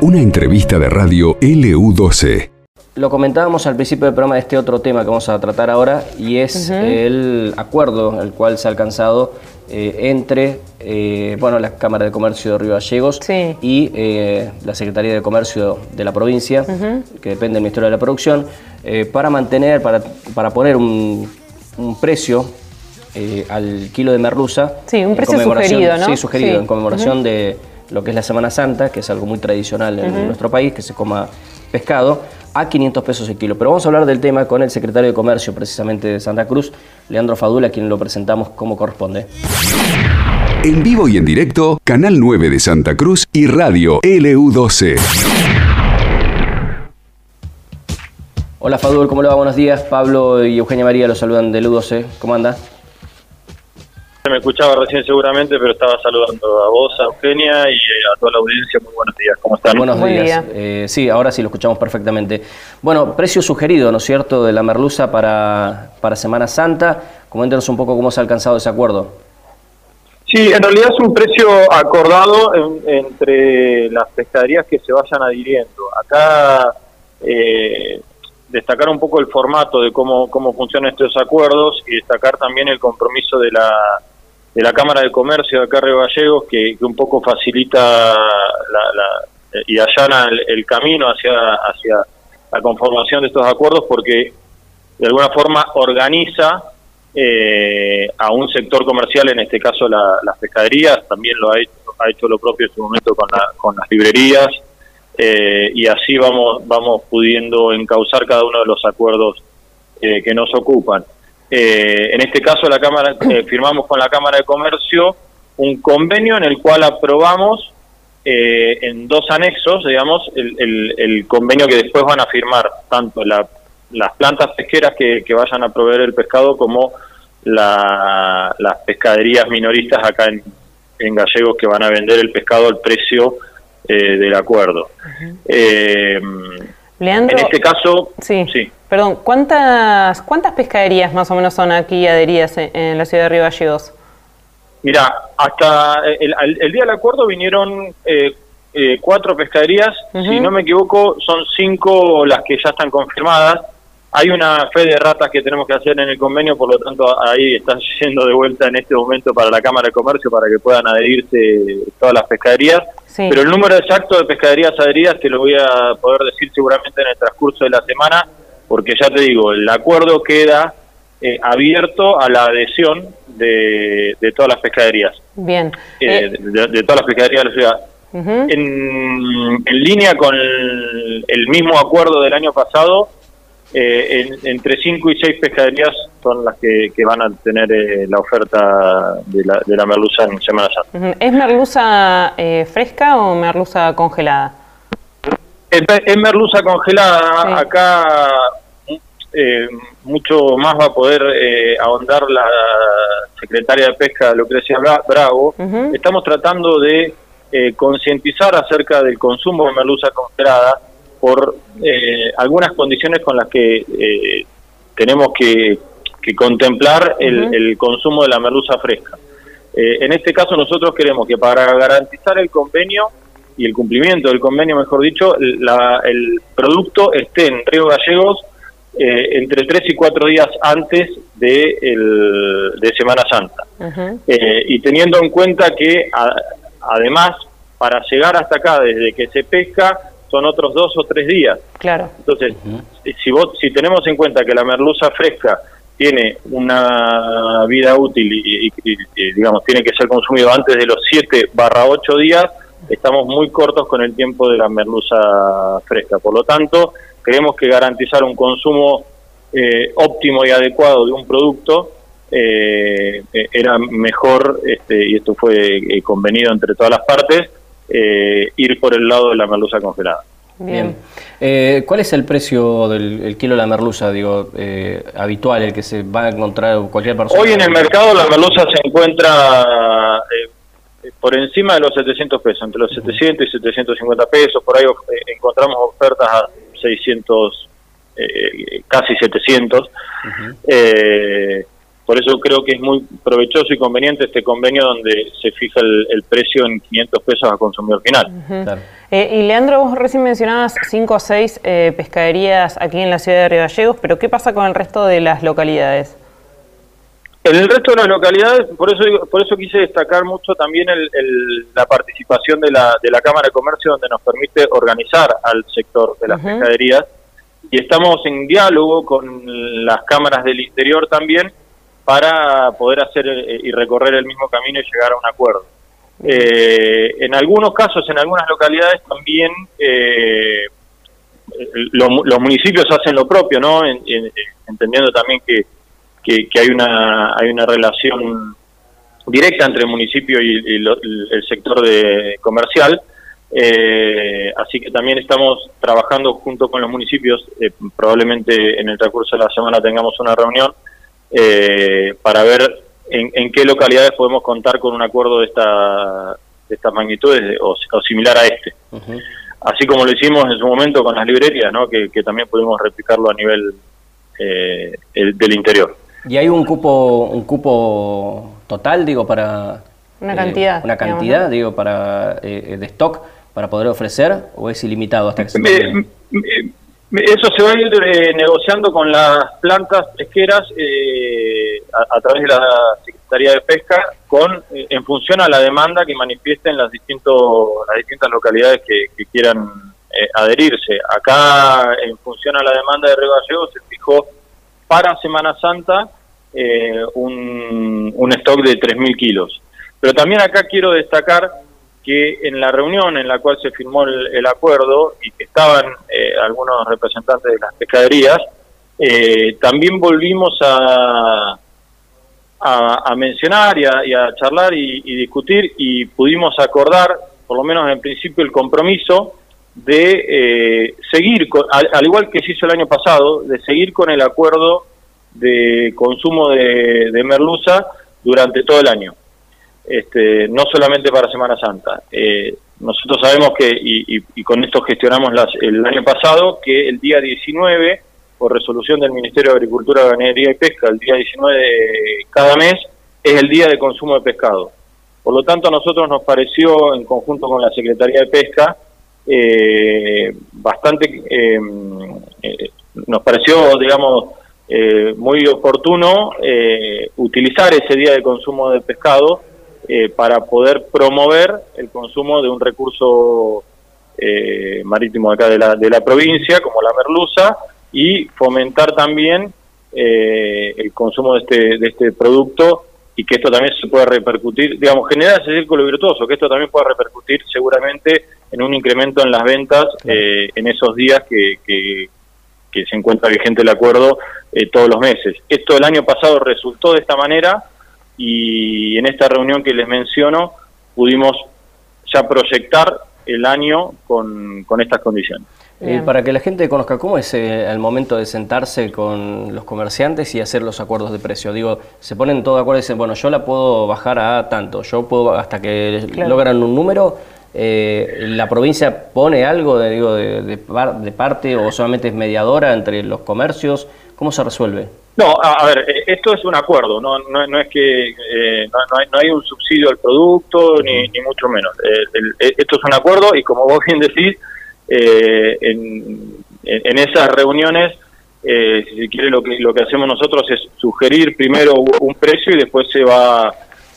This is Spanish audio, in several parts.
Una entrevista de radio LU12. Lo comentábamos al principio del programa de este otro tema que vamos a tratar ahora y es el acuerdo al cual se ha alcanzado eh, entre eh, bueno, la Cámara de Comercio de Río Gallegos y eh, la Secretaría de Comercio de la provincia, que depende del Ministerio de la Producción, para mantener, para, para poner un, precio al kilo de merluza. Sí, un precio sugerido, ¿no? Sí, sugerido, en conmemoración de lo que es la Semana Santa, que es algo muy tradicional en nuestro país, que se coma pescado a 500 pesos el kilo. Pero vamos a hablar del tema con el secretario de Comercio precisamente de Santa Cruz, Leandro Fadula, a quien lo presentamos como corresponde. En vivo y en directo, Canal 9 de Santa Cruz y Radio LU12. Hola Fadul, ¿cómo le va? Buenos días. Pablo y Eugenia María los saludan de LU12. ¿Cómo anda? Me escuchaba recién seguramente, pero estaba saludando a vos, a Eugenia y a toda la audiencia. Muy buenos días, ¿cómo están? Buenos días. Eh, sí, ahora sí lo escuchamos perfectamente. Bueno, precio sugerido, ¿no es cierto?, de la merluza para, para Semana Santa. Coméntenos un poco cómo se ha alcanzado ese acuerdo. Sí, en realidad es un precio acordado entre las pescaderías que se vayan adhiriendo. Acá eh, destacar un poco el formato de cómo, cómo funcionan estos acuerdos y destacar también el compromiso de la de la Cámara de Comercio de acá Río Gallegos, que, un poco facilita la, y allana el, camino hacia, hacia la conformación de estos acuerdos, porque de alguna forma organiza eh, a un sector comercial, en este caso las pescaderías, también lo ha hecho, ha hecho lo propio en su momento con, con las librerías, eh, y así vamos, vamos pudiendo encauzar cada uno de los acuerdos eh, que nos ocupan. Eh, en este caso, la Cámara eh, firmamos con la Cámara de Comercio un convenio en el cual aprobamos eh, en dos anexos, digamos, el, convenio que después van a firmar tanto las plantas pesqueras que, vayan a proveer el pescado como las pescaderías minoristas acá en, Gallegos que van a vender el pescado al precio del acuerdo. Leandro, en este caso, sí. Perdón, ¿cuántas, ¿cuántas pescaderías más o menos son aquí adheridas en, la ciudad de Río Gallegos? Mira, hasta el, día del acuerdo vinieron eh, eh, cuatro pescaderías, si no me equivoco, son cinco las que ya están confirmadas. Hay una fe de ratas que tenemos que hacer en el convenio, por lo tanto ahí están yendo de vuelta en este momento para la Cámara de Comercio para que puedan adherirse todas las pescaderías. Pero el número exacto de pescaderías adheridas te lo voy a poder decir seguramente en el transcurso de la semana, porque ya te digo, el acuerdo queda eh, abierto a la adhesión de, todas las pescaderías. Bien. Eh, eh, de, todas las pescaderías de la ciudad. en, línea con el, mismo acuerdo del año pasado, entre 5 y 6 pescaderías son las que, van a tener la oferta de la, de la merluza en Semana Santa. ¿Es merluza fresca o merluza congelada? Es, merluza congelada. Acá eh, mucho más va a poder eh, ahondar la secretaria de Pesca, Lucrecia Bravo. Estamos tratando de eh, concientizar acerca del consumo de merluza congelada por algunas condiciones con las que tenemos que, contemplar el, consumo de la merluza fresca. en este caso nosotros queremos que para garantizar el convenio y el cumplimiento del convenio, mejor dicho, el producto esté en Río Gallegos eh, entre tres y cuatro días antes de, el, de Semana Santa. Eh, y teniendo en cuenta que además para llegar hasta acá desde que se pesca son otros dos o tres días. Claro. Entonces, si, vos, si tenemos en cuenta que la merluza fresca tiene una vida útil y, digamos tiene que ser consumido antes de los 7 barra 8 días, estamos muy cortos con el tiempo de la merluza fresca. Por lo tanto, creemos que garantizar un consumo eh, óptimo y adecuado de un producto eh, eh, era mejor, este, y esto fue convenido entre todas las partes, ir por el lado de la merluza congelada. Bien. ¿Cuál es el precio del kilo de la merluza, digo, habitual, el que se va a encontrar cualquier persona? Hoy en el mercado la merluza se encuentra por encima de los 700 pesos, entre los 700 y 750 pesos, por ahí encontramos ofertas a 600, eh, casi 700. Eh, por eso creo que es muy provechoso y conveniente este convenio donde se fija el, precio en 500 pesos a consumidor final. Eh, y Leandro, vos recién mencionabas cinco o seis eh, pescaderías aquí en la ciudad de Río Gallegos, pero ¿qué pasa con el resto de las localidades? En el resto de las localidades, por eso por eso quise destacar mucho también la participación de la, de la Cámara de Comercio, donde nos permite organizar al sector de las pescaderías. Y estamos en diálogo con las cámaras del interior también para poder hacer eh, y recorrer el mismo camino y llegar a un acuerdo. Eh, en algunos casos, en algunas localidades también eh, los municipios hacen lo propio, ¿no? entendiendo también que que, hay una hay una relación directa entre el municipio y, el sector de comercial. Eh, así que también estamos trabajando junto con los municipios, eh, probablemente en el transcurso de la semana tengamos una reunión eh, para ver en, qué localidades podemos contar con un acuerdo de esta de estas magnitudes o, similar a este. Así como lo hicimos en su momento con las librerías, ¿no? que, que también pudimos replicarlo a nivel del interior. ¿Y hay un cupo, un cupo total, digo, para... Una cantidad. Una cantidad, digo, para eh, de stock para poder ofrecer o es ilimitado hasta que se Eso se va a ir eh, negociando con las plantas pesqueras eh, a, través de la Secretaría de Pesca con en función a la demanda que manifiesten las, distintos, las distintas localidades que, quieran adherirse. Acá, en función a la demanda de Río se fijó para Semana Santa eh, un, stock de 3.000 kilos. Pero también acá quiero destacar que en la reunión en la cual se firmó el, acuerdo y que estaban eh, algunos representantes de las pescaderías, eh, también volvimos a, a, mencionar y a, charlar y, discutir y pudimos acordar, por lo menos en principio, el compromiso de eh, seguir, al, igual que se hizo el año pasado, de seguir con el acuerdo de consumo de, merluza durante todo el año, este, no solamente para Semana Santa. Eh, nosotros sabemos que, y, con esto gestionamos las, el año pasado, que el día 19, por resolución del Ministerio de Agricultura, Ganadería y Pesca, el día 19 de cada mes es el día de consumo de pescado. Por lo tanto, a nosotros nos pareció, en conjunto con la Secretaría de Pesca, eh, bastante, eh, eh, nos pareció, digamos, muy oportuno utilizar ese día de consumo de pescado para poder promover el consumo de un recurso marítimo acá de la, de la provincia, como la merluza, y fomentar también el consumo de este, de este producto y que esto también se pueda repercutir, digamos, generar ese círculo virtuoso, que esto también pueda repercutir seguramente en un incremento en las ventas eh, en esos días que, que, se encuentra vigente el acuerdo eh, todos los meses. Esto el año pasado resultó de esta manera y en esta reunión que les menciono pudimos ya proyectar el año con, con estas condiciones. Eh, para que la gente conozca cómo es eh, el momento de sentarse con los comerciantes y hacer los acuerdos de precio. Digo, se ponen todo de acuerdo y dicen, bueno, yo la puedo bajar a tanto, yo puedo, hasta que logran un número, eh, ¿la provincia pone algo de, digo, de, parte o solamente es mediadora entre los comercios? ¿Cómo se resuelve? No, a, ver, esto es un acuerdo, no, no, es que no, hay, un subsidio al producto, ni, ni mucho menos. esto es un acuerdo y como vos bien decís, eh, en, esas reuniones, eh, si quiere, lo que, lo que hacemos nosotros es sugerir primero un precio y después se va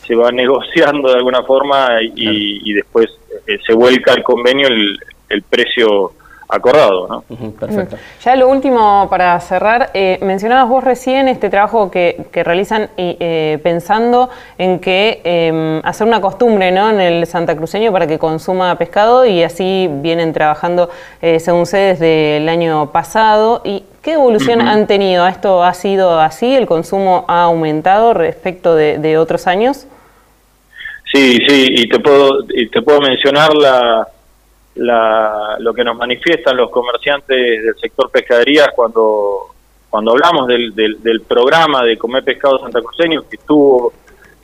se va negociando de alguna forma y, después eh, se vuelca al convenio el, el precio acordado. ¿no? perfecto. Ya lo último para cerrar, eh, mencionabas vos recién este trabajo que, realizan eh, pensando en que em, hacer una costumbre ¿no? en el santacruceño para que consuma pescado y así vienen trabajando, eh, según sé, desde el año pasado. ¿Y qué evolución han tenido? ¿Esto ha sido así? ¿El consumo ha aumentado respecto de, de otros años? Sí, sí, y te puedo, y te puedo mencionar la la, lo que nos manifiestan los comerciantes del sector pescadería cuando, cuando hablamos del, del, programa de comer pescado santacruceño que tuvo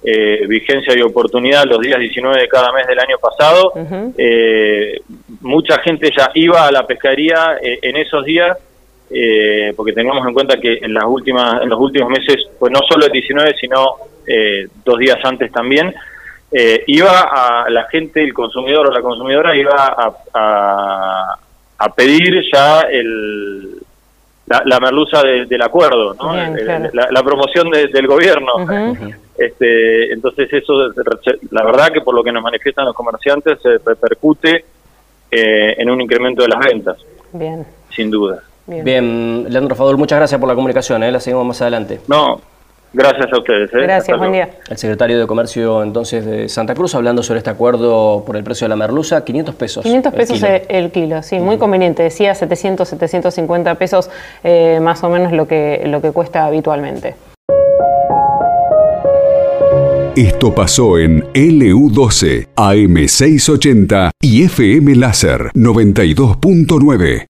eh, vigencia y oportunidad los días 19 de cada mes del año pasado. eh, mucha gente ya iba a la pescadería eh, en esos días eh, porque tengamos en cuenta que en las últimas en los últimos meses, pues no solo el 19, sino eh, dos días antes también, eh, iba a la gente, el consumidor o la consumidora iba a, a, pedir ya el, la, merluza del acuerdo, ¿no? la, promoción del gobierno. este, entonces eso, la verdad que por lo que nos manifiestan los comerciantes, se repercute eh, en un incremento de las ventas. Bien. Sin duda. Bien, Leandro Fadul, muchas gracias por la comunicación, ¿eh? la seguimos más adelante. No, Gracias a ustedes. ¿eh? Gracias, buen día. El secretario de Comercio entonces de Santa Cruz hablando sobre este acuerdo por el precio de la merluza, 500 pesos. 500 pesos el kilo, sí, muy conveniente. Decía 700, 750 pesos eh, más o menos lo que, lo que cuesta habitualmente. Esto pasó en LU12, AM680 y FM Láser 92.9.